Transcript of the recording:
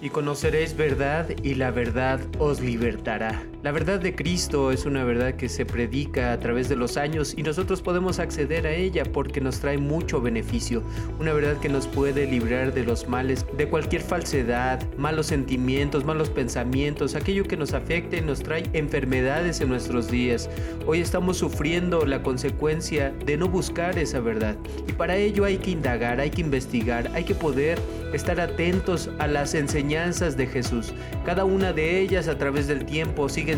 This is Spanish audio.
y conoceréis verdad y la verdad os libertará. La verdad de Cristo es una verdad que se predica a través de los años y nosotros podemos acceder a ella porque nos trae mucho beneficio. Una verdad que nos puede librar de los males, de cualquier falsedad, malos sentimientos, malos pensamientos, aquello que nos afecte y nos trae enfermedades en nuestros días. Hoy estamos sufriendo la consecuencia de no buscar esa verdad y para ello hay que indagar, hay que investigar, hay que poder estar atentos a las enseñanzas de Jesús. Cada una de ellas a través del tiempo siguen